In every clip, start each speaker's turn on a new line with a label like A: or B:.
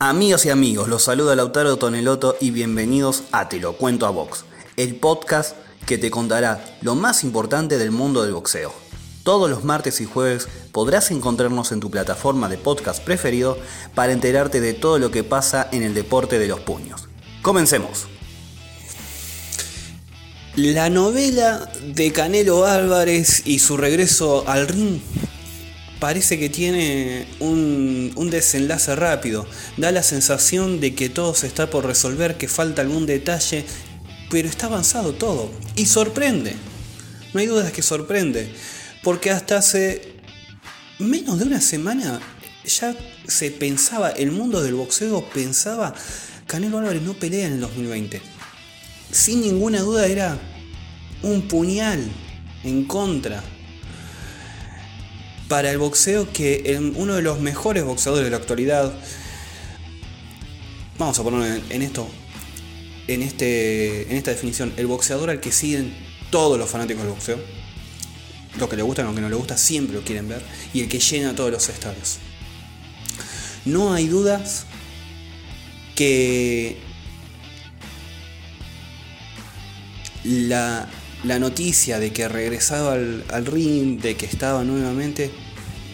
A: Amigos y amigos, los saluda Lautaro Toneloto y bienvenidos a Te lo cuento a Box, el podcast que te contará lo más importante del mundo del boxeo. Todos los martes y jueves podrás encontrarnos en tu plataforma de podcast preferido para enterarte de todo lo que pasa en el deporte de los puños. Comencemos. La novela de Canelo Álvarez y su regreso al ring parece que tiene un, desenlace rápido. Da la sensación de que todo se está por resolver, que falta algún detalle, pero está avanzado todo. Y sorprende. No hay dudas que sorprende. Porque hasta hace menos de una semana ya se pensaba, el mundo del boxeo pensaba, Canelo Álvarez no pelea en el 2020. Sin ninguna duda era un puñal en contra para el boxeo que uno de los mejores boxeadores de la actualidad, vamos a ponerlo en, esto, en, este, en esta definición, el boxeador al que siguen todos los fanáticos del boxeo, lo que le gusta y que no le gusta, siempre lo quieren ver, y el que llena todos los estadios. No hay dudas que la, la noticia de que regresaba al, al, ring, de que estaba nuevamente,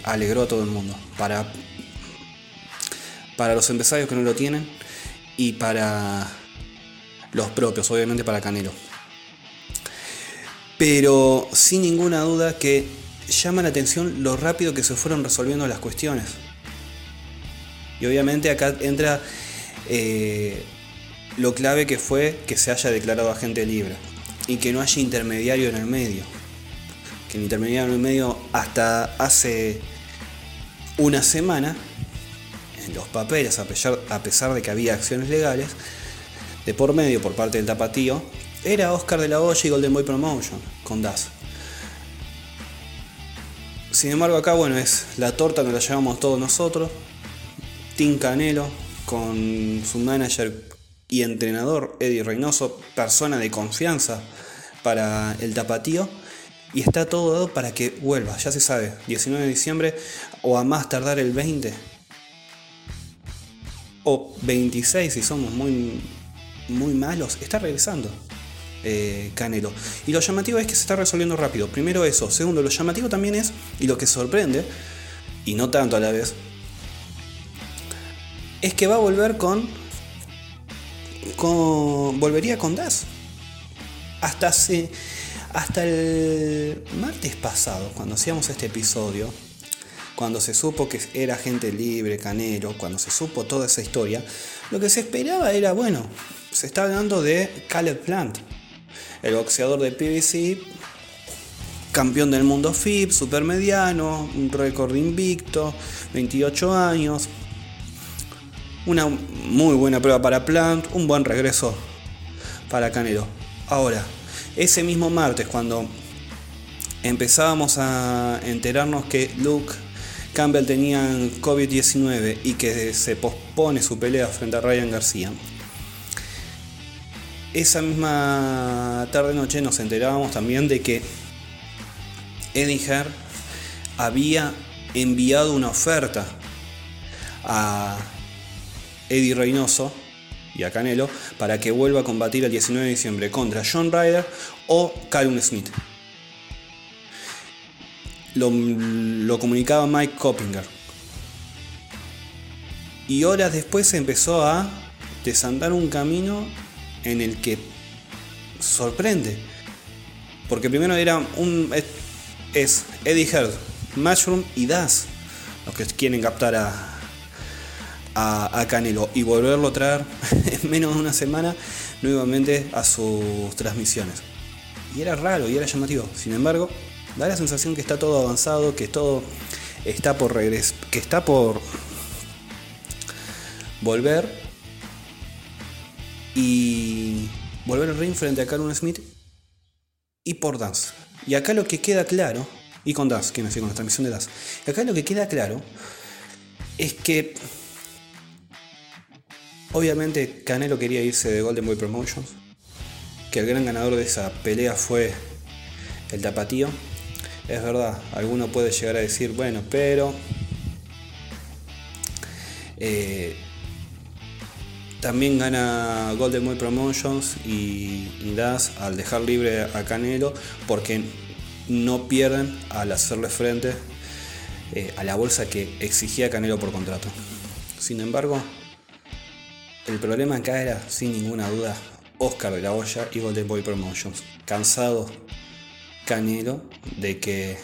A: alegró a todo el mundo. Para, para los empresarios que no lo tienen y para los propios, obviamente para Canelo. Pero sin ninguna duda que llama la atención lo rápido que se fueron resolviendo las cuestiones. Y obviamente acá entra eh, lo clave que fue que se haya declarado agente libre y que no haya intermediario en el medio. Que el intermediario en el medio hasta hace una semana, en los papeles, a pesar, de que había acciones legales, de por medio por parte del tapatío, era Oscar de la Hoya y Golden Boy Promotion con DAS. Sin embargo, acá, bueno, es la torta que la llevamos todos nosotros. Tim Canelo con su manager y entrenador Eddie Reynoso, persona de confianza para el tapatío. Y está todo dado para que vuelva, ya se sabe, 19 de diciembre o a más tardar el 20 o 26 si somos muy, muy malos, está regresando eh, Canelo. Y lo llamativo es que se está resolviendo rápido. Primero eso. Segundo, lo llamativo también es, y lo que sorprende, y no tanto a la vez, es que va a volver con volvería con Das. Hasta, hasta el martes pasado, cuando hacíamos este episodio, cuando se supo que era gente libre, Canelo, cuando se supo toda esa historia, lo que se esperaba era, bueno, se está hablando de Caleb Plant, el boxeador de PBC, campeón del mundo FIP, supermediano, un récord invicto, 28 años, una muy buena prueba para Plant, un buen regreso para Canelo. Ahora, ese mismo martes cuando empezábamos a enterarnos que Luke Campbell tenía COVID-19 y que se pospone su pelea frente a Ryan García. Esa misma tarde-noche nos enterábamos también de que Eddie Herr había enviado una oferta a Eddie Reynoso y a Canelo para que vuelva a combatir el 19 de diciembre contra John Ryder o Callum Smith. Lo, comunicaba Mike Coppinger. Y horas después empezó a desandar un camino en el que sorprende. Porque primero era un. Es Eddie Heard, Mushroom y Das los que quieren captar a, a, Canelo y volverlo a traer en menos de una semana nuevamente a sus transmisiones. Y era raro y era llamativo. Sin embargo, da la sensación que está todo avanzado, que todo está por regresar, que está por volver y volver al ring frente a Carlos Smith y por Dance. Y acá lo que queda claro, y con Dance, que me fui con la transmisión de Dance, acá lo que queda claro es que Obviamente Canelo quería irse de Golden Boy Promotions, que el gran ganador de esa pelea fue el tapatío. Es verdad, alguno puede llegar a decir, bueno, pero eh, también gana Golden Boy Promotions y, y Das al dejar libre a Canelo porque no pierden al hacerle frente eh, a la bolsa que exigía Canelo por contrato. Sin embargo, el problema acá era, sin ninguna duda, Oscar de la Hoya y Golden Boy Promotions. Cansado Canelo de que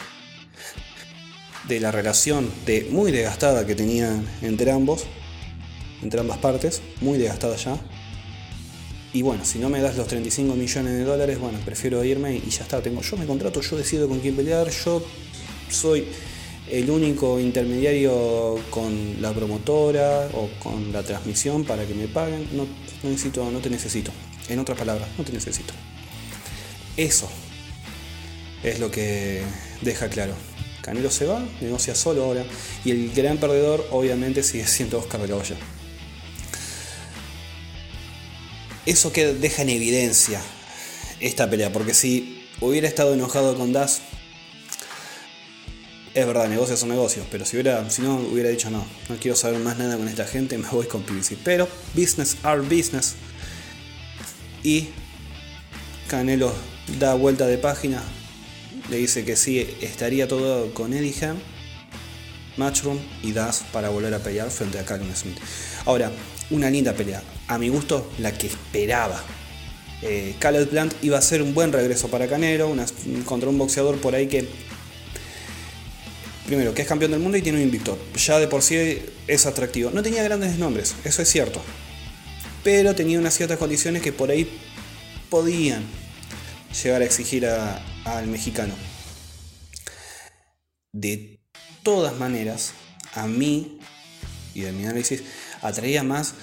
A: de la relación de muy desgastada que tenían entre ambos, entre ambas partes, muy desgastada ya. Y bueno, si no me das los 35 millones de dólares, bueno, prefiero irme y ya está, tengo yo me contrato, yo decido con quién pelear, yo soy el único intermediario con la promotora o con la transmisión para que me paguen, no, necesito, no te necesito. En otras palabras, no te necesito. Eso es lo que deja claro. Canelo se va, negocia solo ahora. Y el gran perdedor, obviamente, sigue siendo Oscar de la Hoya. Eso que deja en evidencia esta pelea. Porque si hubiera estado enojado con Das, es verdad, negocios son negocios. Pero si, hubiera, si no, hubiera dicho no, no quiero saber más nada con esta gente, me voy con PBC. Pero business are business. Y Canelo da vuelta de página, le dice que sí, estaría todo con Eddie Matchroom y Das para volver a pelear frente a Callum Smith. Ahora, una linda pelea. A mi gusto, la que esperaba. Eh, Plant iba a ser un buen regreso para Canelo, contra un boxeador por ahí que. Primero, que es campeón del mundo y tiene un invicto. Ya de por sí es atractivo. No tenía grandes nombres, eso es cierto. Pero tenía unas ciertas condiciones que por ahí podían llegar a exigir al mexicano. De todas maneras, a mí, y de mi análisis, atraía más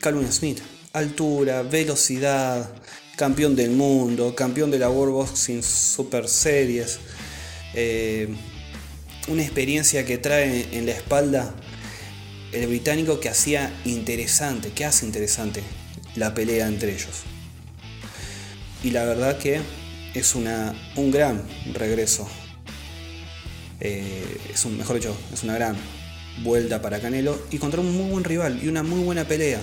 A: Calvin Smith. Altura, velocidad, campeón del mundo, campeón de la World Boxing Super Series. Eh, una experiencia que trae en la espalda el británico que hacía interesante, que hace interesante la pelea entre ellos y la verdad que es una, un gran regreso. Eh, es un, mejor dicho, es una gran vuelta para Canelo y contra un muy buen rival y una muy buena pelea.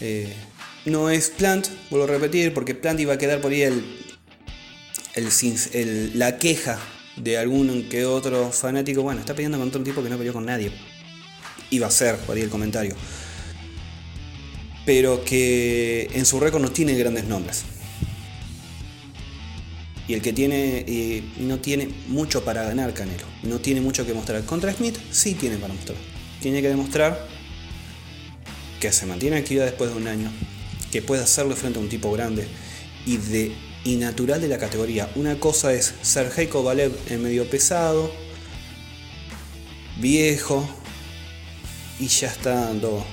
A: Eh, no es Plant, vuelvo a repetir, porque Plant iba a quedar por ahí el, el, la queja de algún que otro fanático. Bueno, está peleando contra un tipo que no peleó con nadie. Iba a ser por ahí el comentario pero que en su récord no tiene grandes nombres. Y el que tiene, eh, no tiene mucho para ganar Canelo, no tiene mucho que mostrar. Contra Smith sí tiene para mostrar. Tiene que demostrar que se mantiene activa después de un año, que puede hacerlo frente a un tipo grande y de y natural de la categoría. Una cosa es Sergei Kovalev en medio pesado, viejo y ya está dando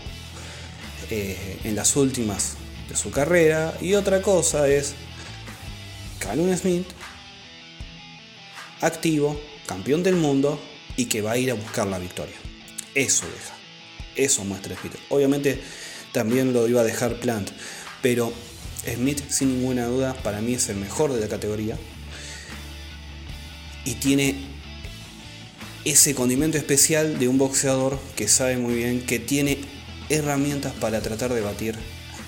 A: eh, en las últimas de su carrera. Y otra cosa es Calum Smith, activo, campeón del mundo y que va a ir a buscar la victoria. Eso deja. Eso muestra Smith. Obviamente también lo iba a dejar Plant, pero Smith sin ninguna duda para mí es el mejor de la categoría y tiene ese condimento especial de un boxeador que sabe muy bien que tiene herramientas para tratar de batir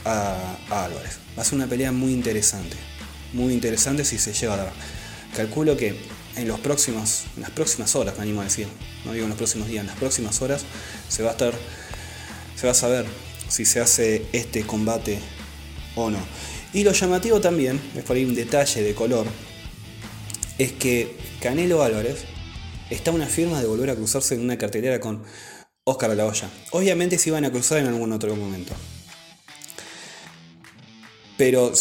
A: a, Álvarez. Va a ser una pelea muy interesante, muy interesante si se llega a dar. Calculo que en, los próximos, las próximas horas, me animo a decir, no digo en los próximos días, en las próximas horas se va a estar, se va a saber si se hace este combate o no. Y lo llamativo también, es por ahí un detalle de color, es que Canelo Álvarez está una firma de volver a cruzarse en una cartelera con Oscar la Hoya. Obviamente se iban a cruzar en algún otro momento. Pero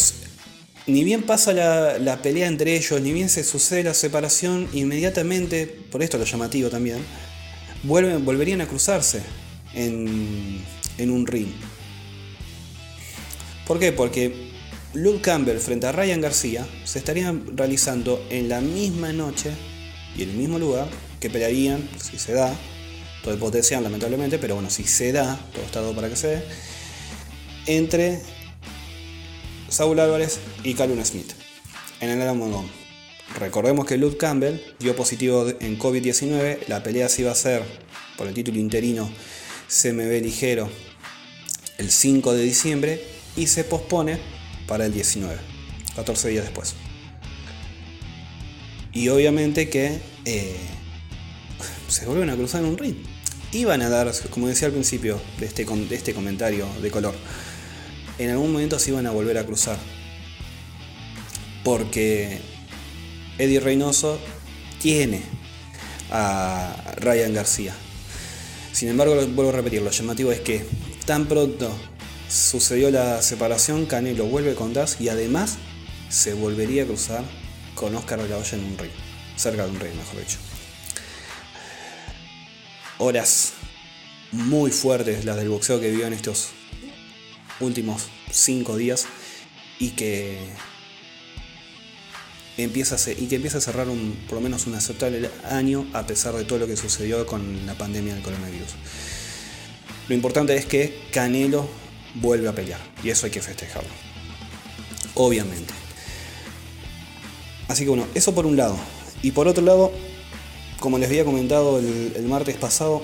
A: ni bien pasa la, pelea entre ellos, ni bien se sucede la separación, inmediatamente, por esto lo llamativo también, vuelven, volverían a cruzarse en, en un ring. ¿Por qué? Porque Luke Campbell frente a Ryan García se estarían realizando en la misma noche y en el mismo lugar que pelearían, si se da, todo el potencial lamentablemente, pero bueno, si se da, todo está dado para que se dé, entre Saúl Álvarez y Calvin Smith en el Alamo Recordemos que Luke Campbell dio positivo en COVID-19, la pelea se iba a hacer por el título interino CMB ligero el 5 de diciembre y se pospone para el 19, 14 días después. Y obviamente que eh, se vuelven a cruzar en un ring. Iban a dar, como decía al principio de este, de este comentario de color, en algún momento se iban a volver a cruzar. Porque Eddie Reynoso tiene a Ryan García. Sin embargo, vuelvo a repetir, lo llamativo es que tan pronto sucedió la separación, Canelo vuelve con Das y además se volvería a cruzar con Oscar de la Hoya en un ring, cerca de un ring, mejor dicho. Horas muy fuertes las del boxeo que vivió en estos últimos cinco días y que empieza a y que empieza a cerrar un, por lo menos un aceptable año a pesar de todo lo que sucedió con la pandemia del coronavirus. Lo importante es que Canelo vuelve a pelear y eso hay que festejarlo. Obviamente. Así que bueno, eso por un lado. Y por otro lado, como les había comentado el, martes pasado,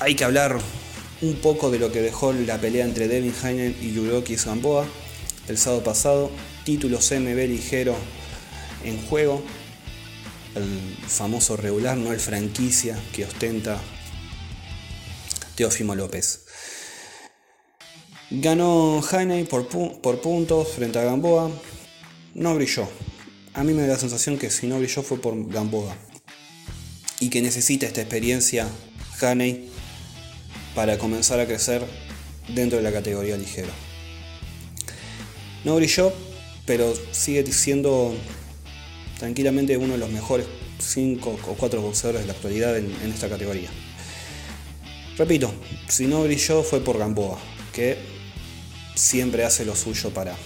A: hay que hablar un poco de lo que dejó la pelea entre Devin Heinen y Yuroki Zamboa el sábado pasado. Título CMB ligero en juego. El famoso regular, no el franquicia que ostenta Teófimo López. Ganó Heinen por, puntos frente a Gamboa. No brilló. A mí me da la sensación que si no brilló fue por Gamboa. Y que necesita esta experiencia Haney para comenzar a crecer dentro de la categoría ligera. No brilló, pero sigue siendo tranquilamente uno de los mejores 5 o 4 boxeadores de la actualidad en, esta categoría. Repito, si no brilló fue por Gamboa, que siempre hace lo suyo para,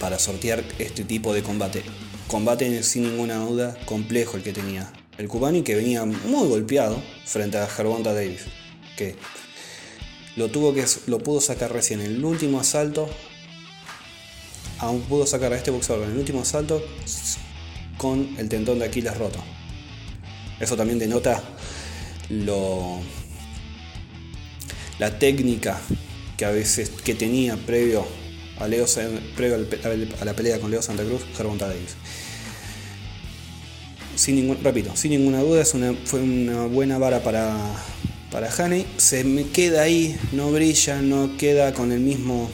A: para sortear este tipo de combate. Combate sin ninguna duda complejo el que tenía el cubano y que venía muy golpeado frente a Gervonta Davis, que lo, tuvo que lo pudo sacar recién en el último asalto aún pudo sacar a este boxeador en el último asalto con el tendón de Aquiles roto. Eso también denota lo, la técnica que a veces que tenía previo a, Leo, previo a la pelea con Leo Santa Cruz, Gervonta Davis. Sin ningún, repito, sin ninguna duda es una, fue una buena vara para, para Haney. Se me queda ahí, no brilla, no queda con el mismo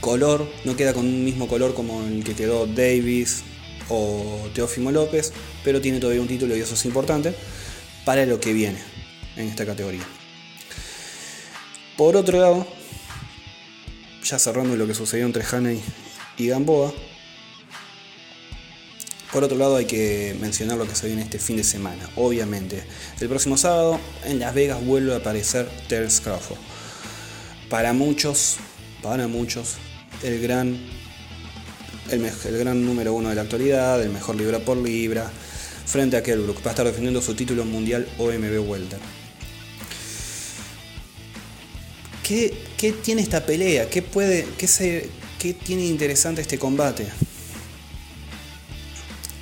A: color, no queda con un mismo color como el que quedó Davis o Teófimo López, pero tiene todavía un título y eso es importante para lo que viene en esta categoría. Por otro lado, ya cerrando lo que sucedió entre Haney y Gamboa, por otro lado hay que mencionar lo que se viene este fin de semana. Obviamente, el próximo sábado en Las Vegas vuelve a aparecer Terence Crawford. Para muchos, para muchos, el gran, el, gran número uno de la actualidad, el mejor libra por libra, frente a Kelbrook. Va a estar defendiendo su título mundial OMB Welter. ¿Qué, ¿Qué, tiene esta pelea? ¿Qué, puede, qué, se, ¿Qué tiene interesante este combate?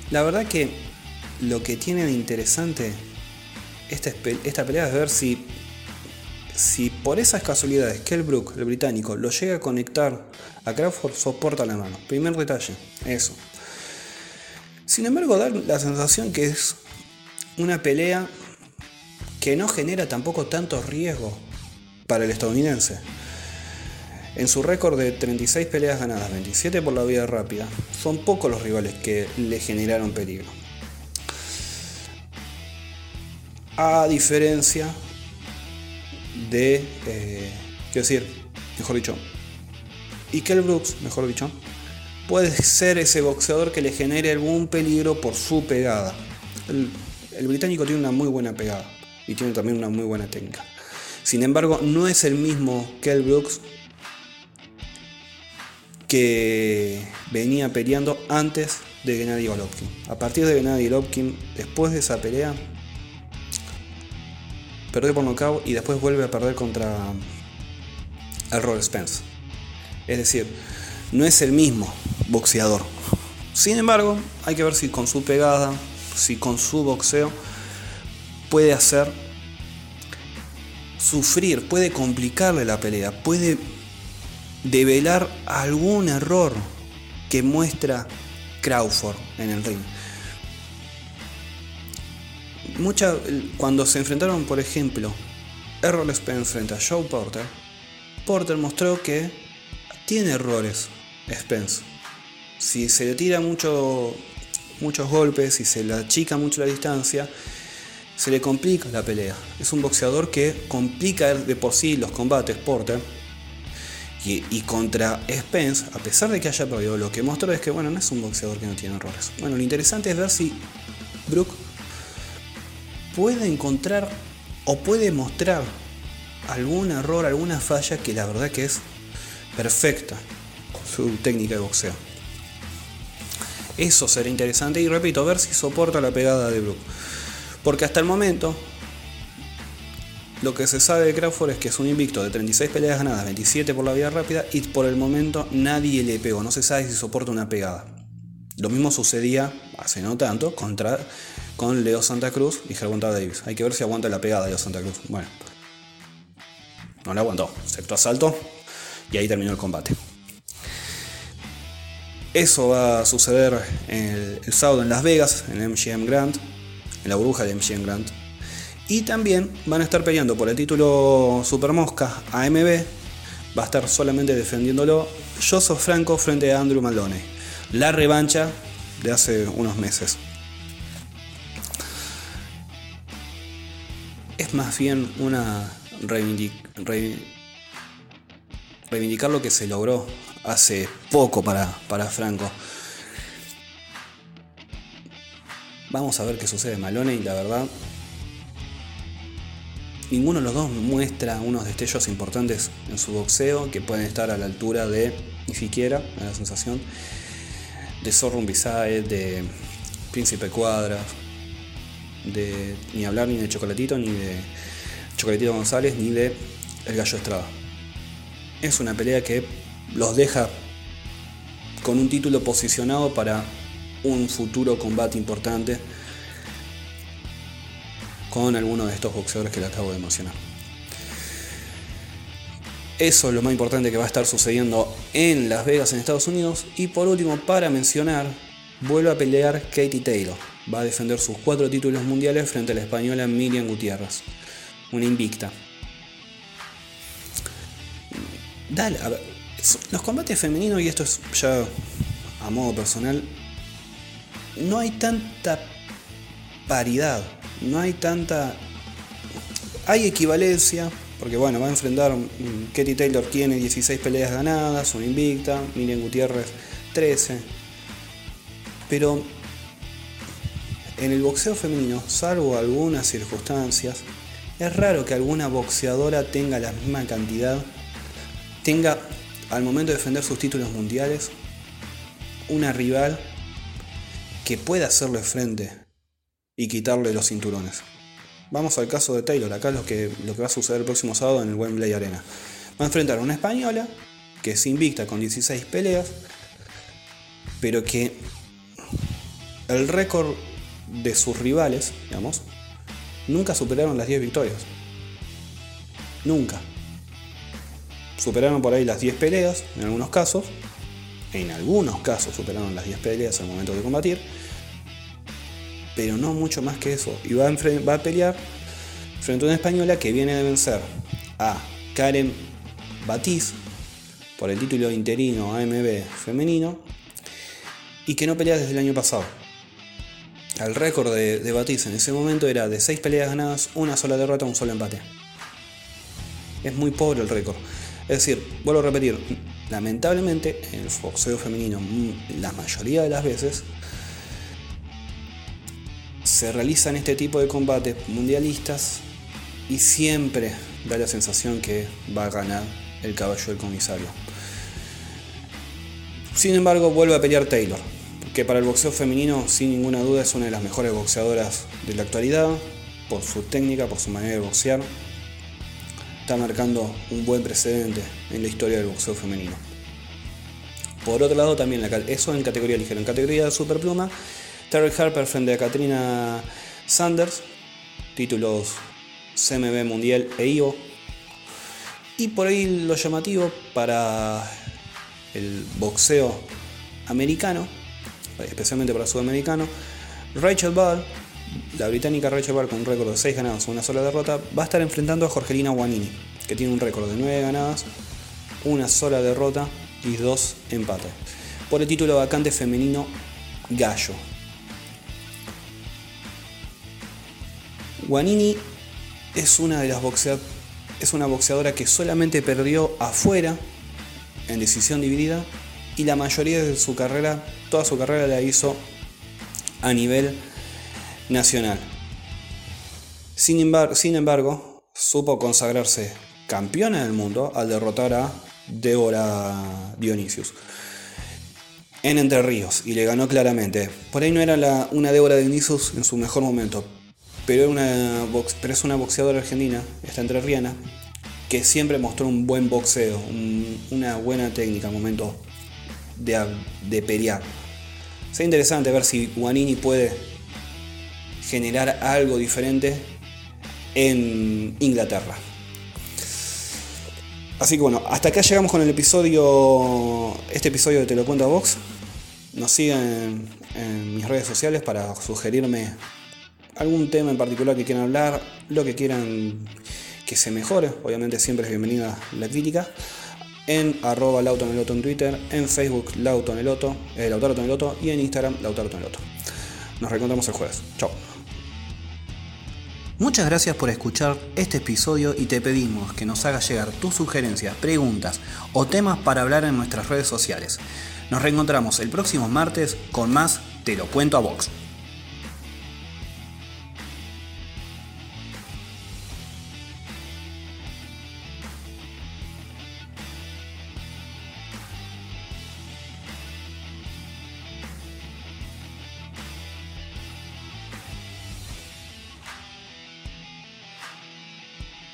A: La verdad que lo que tiene de interesante esta, esta pelea es ver si si por esas casualidades Kelbrook, el británico, lo llega a conectar a Crawford, soporta la mano. Primer detalle, eso. Sin embargo, da la sensación que es una pelea que no genera tampoco tanto riesgo para el estadounidense. En su récord de 36 peleas ganadas, 27 por la vía rápida, son pocos los rivales que le generaron peligro. A diferencia de, eh, quiero decir, mejor dicho, y Kell Brooks, mejor dicho, puede ser ese boxeador que le genere algún peligro por su pegada. El, británico tiene una muy buena pegada y tiene también una muy buena técnica. Sin embargo, no es el mismo Kell Brooks que venía peleando antes de Gennady Golovkin. A partir de Gennady Golovkin, después de esa pelea, perdió por nocaut y después vuelve a perder contra Errol Spence. Es decir, no es el mismo boxeador. Sin embargo, hay que ver si con su pegada, si con su boxeo puede hacer sufrir, puede complicarle la pelea, puede develar algún error que muestra Crawford en el ring. Mucha, cuando se enfrentaron, por ejemplo, Errol Spence frente a Joe Porter, Porter mostró que tiene errores Spence. Si se le tira mucho, muchos golpes, si se le achica mucho la distancia, se le complica la pelea. Es un boxeador que complica de por sí los combates, Porter. Y, contra Spence, a pesar de que haya perdido, lo que mostró es que bueno, no es un boxeador que no tiene errores. Bueno, lo interesante es ver si Brook puede encontrar o puede mostrar algún error, alguna falla que la verdad que es perfecta su técnica de boxeo. Eso será interesante y repito, ver si soporta la pegada de Brook. Porque hasta el momento, lo que se sabe de Crawford es que es un invicto de 36 peleas ganadas, 27 por la vía rápida y por el momento nadie le pegó. No se sabe si soporta una pegada. Lo mismo sucedía hace no tanto contra, con Leo Santa Cruz y Gervonta Davis. Hay que ver si aguanta la pegada de Leo Santa Cruz. Bueno, no la aguantó. Sector asalto y ahí terminó el combate. Eso va a suceder el, sábado en Las Vegas, en MGM Grand en la burbuja de MGM Grant. Y también van a estar peleando por el título Super Mosca AMB. Va a estar solamente defendiéndolo Joseph Franco frente a Andrew Maloney. La revancha de hace unos meses. Es más bien una reivindicar lo que se logró hace poco para, para Franco. Vamos a ver qué sucede. Maloney, la verdad, ninguno de los dos muestra unos destellos importantes en su boxeo que pueden estar a la altura de, ni siquiera, la sensación, de Zorro Bisaed, de Príncipe Cuadras, de ni hablar ni de Chocolatito, ni de Chocolatito González, ni de El Gallo Estrada. Es una pelea que los deja con un título posicionado para un futuro combate importante con alguno de estos boxeadores que le acabo de mencionar. Eso es lo más importante que va a estar sucediendo en Las Vegas, en Estados Unidos. Y por último, para mencionar, vuelve a pelear Katie Taylor. Va a defender sus cuatro títulos mundiales frente a la española Miriam Gutiérrez, una invicta. Dale, a ver, los combates femeninos, y esto es ya a modo personal, no hay tanta paridad, no hay tanta... Hay equivalencia, porque bueno, va a enfrentar... Katie Taylor tiene 16 peleas ganadas, una invicta, Miriam Gutiérrez 13. Pero en el boxeo femenino, salvo algunas circunstancias, es raro que alguna boxeadora tenga la misma cantidad, tenga al momento de defender sus títulos mundiales, una rival que pueda hacerle frente y quitarle los cinturones. Vamos al caso de Taylor, acá lo que, lo que va a suceder el próximo sábado en el Wembley Arena. Va a enfrentar a una española que es invicta con 16 peleas, pero que el récord de sus rivales, digamos, nunca superaron las 10 victorias. Nunca. Superaron por ahí las 10 peleas, en algunos casos, en algunos casos superaron las 10 peleas al momento de combatir, pero no mucho más que eso. Y va a, pelear frente a una española que viene de vencer a Karen Batiz por el título interino AMB femenino y que no pelea desde el año pasado. El récord de, de Batiz en ese momento era de 6 peleas ganadas, una sola derrota, un solo empate. Es muy pobre el récord. Es decir, vuelvo a repetir, Lamentablemente, en el boxeo femenino, mm, la mayoría de las veces, se realizan este tipo de combates mundialistas y siempre da la sensación que va a ganar el caballo del comisario. Sin embargo, vuelve a pelear Taylor, que para el boxeo femenino sin ninguna duda es una de las mejores boxeadoras de la actualidad, por su técnica, por su manera de boxear está marcando un buen precedente en la historia del boxeo femenino. Por otro lado, también eso en categoría ligera. En categoría superpluma, Terry Harper frente a Katrina Sanders, títulos CMB Mundial e IVO Y por ahí lo llamativo para el boxeo americano, especialmente para el sudamericano, Rachel Ball, la británica Rachel Ball con un récord de 6 ganados, una sola derrota, va a estar enfrentando a Jorgelina Guanini, que tiene un récord de 9 ganadas, una sola derrota y 2 empates, por el título vacante femenino Gallo. Guanini es una de las boxeadoras es una boxeadora que solamente perdió afuera en decisión dividida y la mayoría de su carrera, toda su carrera la hizo a nivel nacional. Sin embargo, supo consagrarse campeona del mundo al derrotar a Débora Dionisius en Entre Ríos y le ganó claramente. Por ahí no era una Débora Dionisius en su mejor momento, pero es una boxeadora argentina, esta entrerriana, que siempre mostró un buen boxeo, una buena técnica al momento de, de pelear. Sería interesante ver si Guanini puede generar algo diferente en Inglaterra. Así que bueno, hasta acá llegamos con el episodio, este episodio de Te lo cuento a Box. Nos siguen en mis redes sociales para sugerirme algún tema en particular que quieran hablar, lo que quieran que se mejore, obviamente siempre es bienvenida la crítica, en arroba lautoneloto en Twitter, en Facebook lautoneloto, eh, y en Instagram lautaro Nos reencontramos el jueves. Chao. Muchas gracias por escuchar este episodio y te pedimos que nos hagas llegar tus sugerencias, preguntas o temas para hablar en nuestras redes sociales. Nos reencontramos el próximo martes con más Te lo cuento a Vox.